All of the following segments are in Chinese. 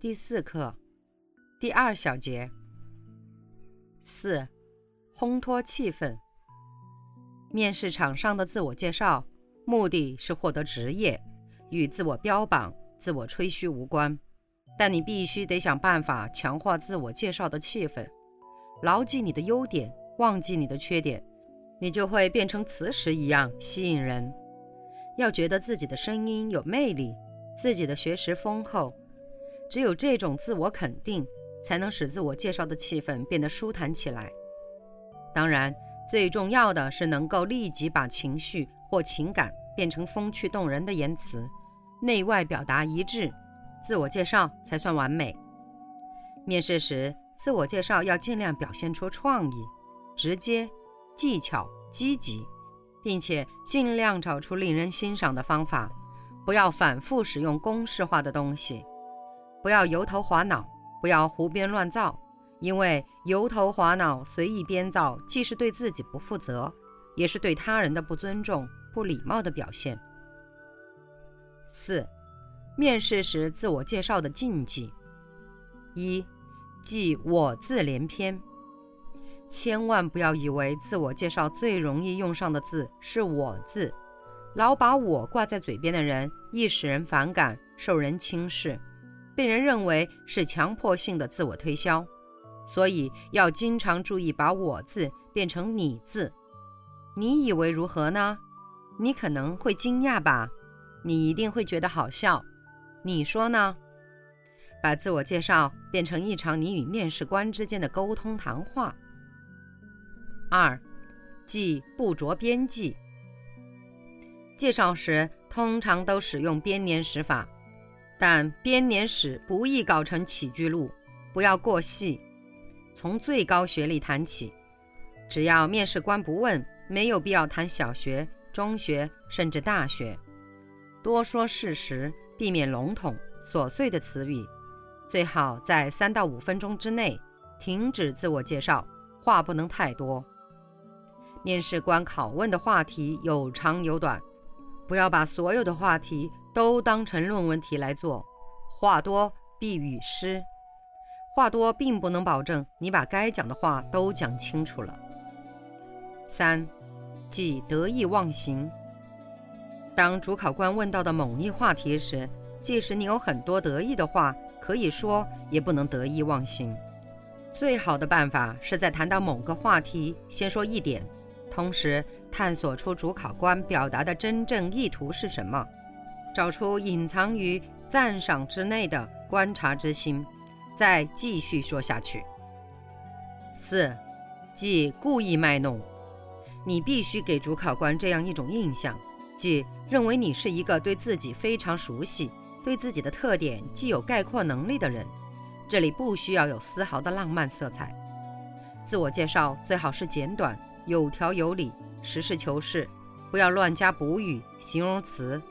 第四课，第二小节。四，烘托气氛。面试场上的自我介绍，目的是获得职业，与自我标榜、自我吹嘘无关。但你必须得想办法强化自我介绍的气氛，牢记你的优点，忘记你的缺点，你就会变成磁石一样吸引人。要觉得自己的声音有魅力，自己的学识丰厚。只有这种自我肯定，才能使自我介绍的气氛变得舒坦起来。当然，最重要的是能够立即把情绪或情感变成风趣动人的言辞，内外表达一致，自我介绍才算完美。面试时，自我介绍要尽量表现出创意、直接、技巧、积极，并且尽量找出令人欣赏的方法，不要反复使用公式化的东西。不要油头滑脑，不要胡编乱造，因为油头滑脑、随意编造，既是对自己不负责，也是对他人的不尊重、不礼貌的表现。四、面试时自我介绍的禁忌：一、忌我字连篇。千万不要以为自我介绍最容易用上的字是我字，老把我挂在嘴边的人，易使人反感，受人轻视。被人认为是强迫性的自我推销，所以要经常注意把我字变成你字。你以为如何呢？你可能会惊讶吧？你一定会觉得好笑。你说呢？把自我介绍变成一场你与面试官之间的沟通谈话。二，即不着边际。介绍时通常都使用编年史法。但编年史不宜搞成起居录，不要过细，从最高学历谈起。只要面试官不问，没有必要谈小学、中学甚至大学。多说事实，避免笼统琐碎的词语。最好在三到五分钟之内停止自我介绍，话不能太多。面试官拷问的话题有长有短，不要把所有的话题。都当成论文题来做，话多必语失。话多并不能保证你把该讲的话都讲清楚了。三，忌得意忘形。当主考官问到的某一话题时，即使你有很多得意的话可以说，也不能得意忘形。最好的办法是在谈到某个话题，先说一点，同时探索出主考官表达的真正意图是什么。找出隐藏于赞赏之内的观察之心，再继续说下去。四，即故意卖弄。你必须给主考官这样一种印象，即认为你是一个对自己非常熟悉、对自己的特点既有概括能力的人。这里不需要有丝毫的浪漫色彩。自我介绍最好是简短、有条有理、实事求是，不要乱加补语、形容词。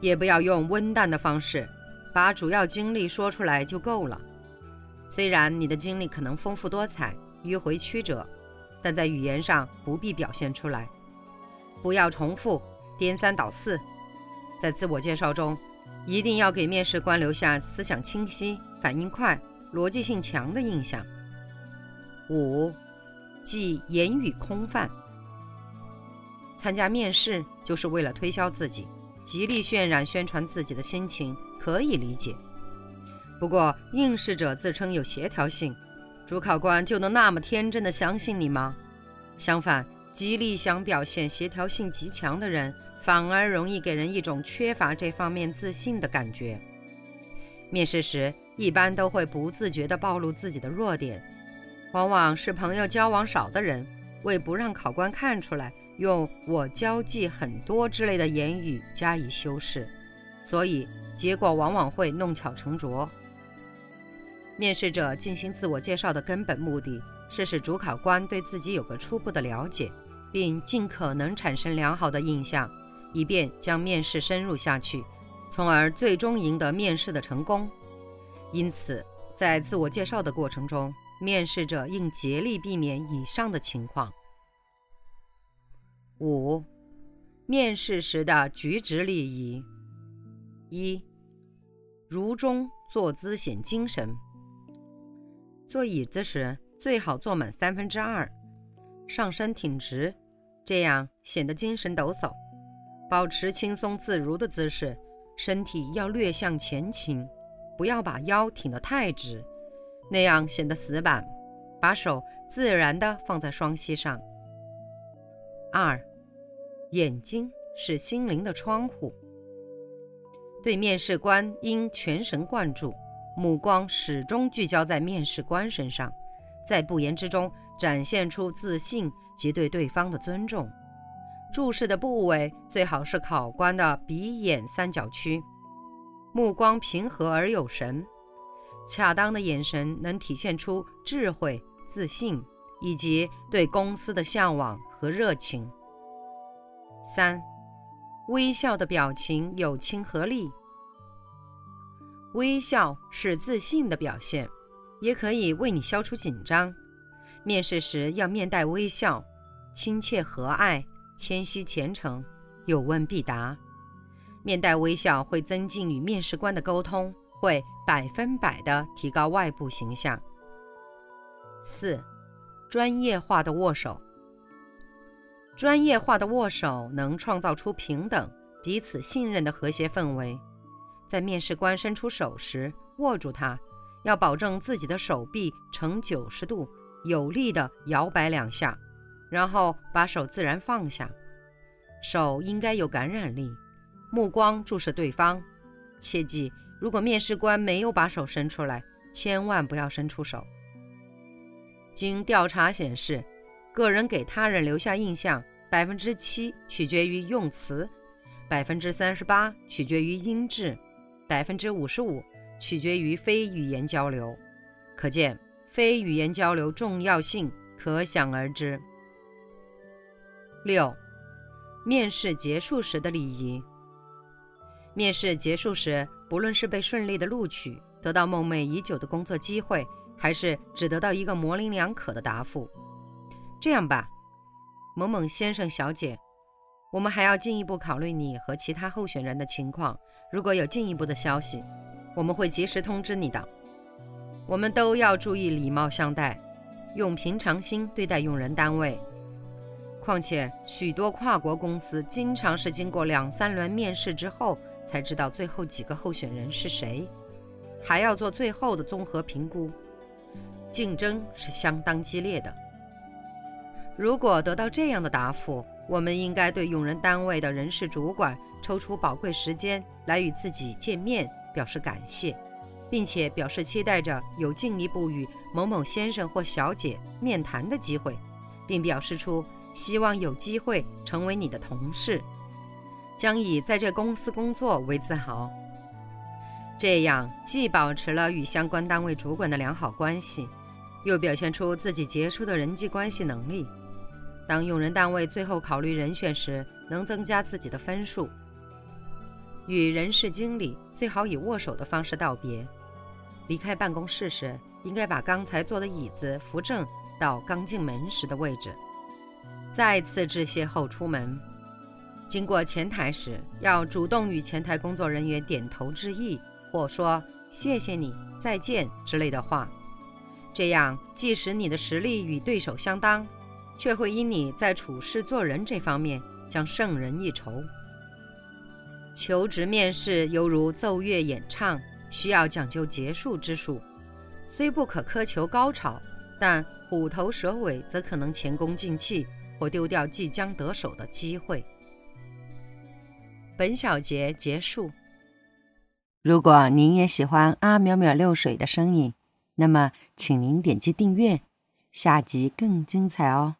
也不要用温淡的方式，把主要经历说出来就够了。虽然你的经历可能丰富多彩、迂回曲折，但在语言上不必表现出来。不要重复、颠三倒四。在自我介绍中，一定要给面试官留下思想清晰、反应快、逻辑性强的印象。五，即言语空泛。参加面试就是为了推销自己。极力渲染、宣传自己的心情可以理解，不过应试者自称有协调性，主考官就能那么天真的相信你吗？相反，极力想表现协调性极强的人，反而容易给人一种缺乏这方面自信的感觉。面试时一般都会不自觉地暴露自己的弱点，往往是朋友交往少的人，为不让考官看出来。用我交际很多之类的言语加以修饰，所以结果往往会弄巧成拙。面试者进行自我介绍的根本目的是使主考官对自己有个初步的了解，并尽可能产生良好的印象，以便将面试深入下去，从而最终赢得面试的成功。因此，在自我介绍的过程中，面试者应竭力避免以上的情况。五、面试时的举止礼仪：一、如钟坐姿显精神。坐椅子时最好坐满三分之二，上身挺直，这样显得精神抖擞。保持轻松自如的姿势，身体要略向前倾，不要把腰挺得太直，那样显得死板。把手自然地放在双膝上。二，眼睛是心灵的窗户，对面试官应全神贯注。目光始终聚焦在面试官身上，在不言之中展现出自信及对对方的尊重。注视的部位最好是考官的鼻眼三角区，目光平和而有神。恰当的眼神能体现出智慧、自信以及对公司的向往和热情。三，微笑的表情有亲和力。微笑是自信的表现，也可以为你消除紧张。面试时要面带微笑，亲切和蔼，谦虚虔诚，有问必答。面带微笑会增进与面试官的沟通，会百分百的提高外部形象。四，专业化的握手。专业化的握手能创造出平等、彼此信任的和谐氛围。在面试官伸出手时，握住它，要保证自己的手臂呈九十度，有力地摇摆两下，然后把手自然放下。手应该有感染力，目光注视对方。切记，如果面试官没有把手伸出来，千万不要伸出手。经调查显示，个人给他人留下印象，百分之七取决于用词，百分之三十八取决于音质。百分之五十五取决于非语言交流，可见非语言交流重要性可想而知。六、面试结束时的礼仪。面试结束时，不论是被顺利的录取，得到梦寐已久的工作机会，还是只得到一个模棱两可的答复，这样吧，某某先生、小姐，我们还要进一步考虑你和其他候选人的情况。如果有进一步的消息，我们会及时通知你的。我们都要注意礼貌相待，用平常心对待用人单位。况且，许多跨国公司经常是经过两三轮面试之后才知道最后几个候选人是谁，还要做最后的综合评估，竞争是相当激烈的。如果得到这样的答复，我们应该对用人单位的人事主管抽出宝贵时间来与自己见面，表示感谢，并且表示期待着有进一步与某某先生或小姐面谈的机会，并表示出希望有机会成为你的同事，将以在这公司工作为自豪。这样既保持了与相关单位主管的良好关系，又表现出自己杰出的人际关系能力。当用人单位最后考虑人选时，能增加自己的分数。与人事经理最好以握手的方式道别。离开办公室时，应该把刚才坐的椅子扶正到刚进门时的位置。再次致谢后出门，经过前台时，要主动与前台工作人员点头致意，或说“谢谢你，再见”之类的话。这样，即使你的实力与对手相当。却会因你在处事做人这方面将胜人一筹。求职面试犹如奏乐演唱，需要讲究结束之术，虽不可苛求高潮，但虎头蛇尾则可能前功尽弃或丢掉即将得手的机会。本小节结束。如果您也喜欢阿淼淼六水的声音，那么请您点击订阅，下集更精彩哦。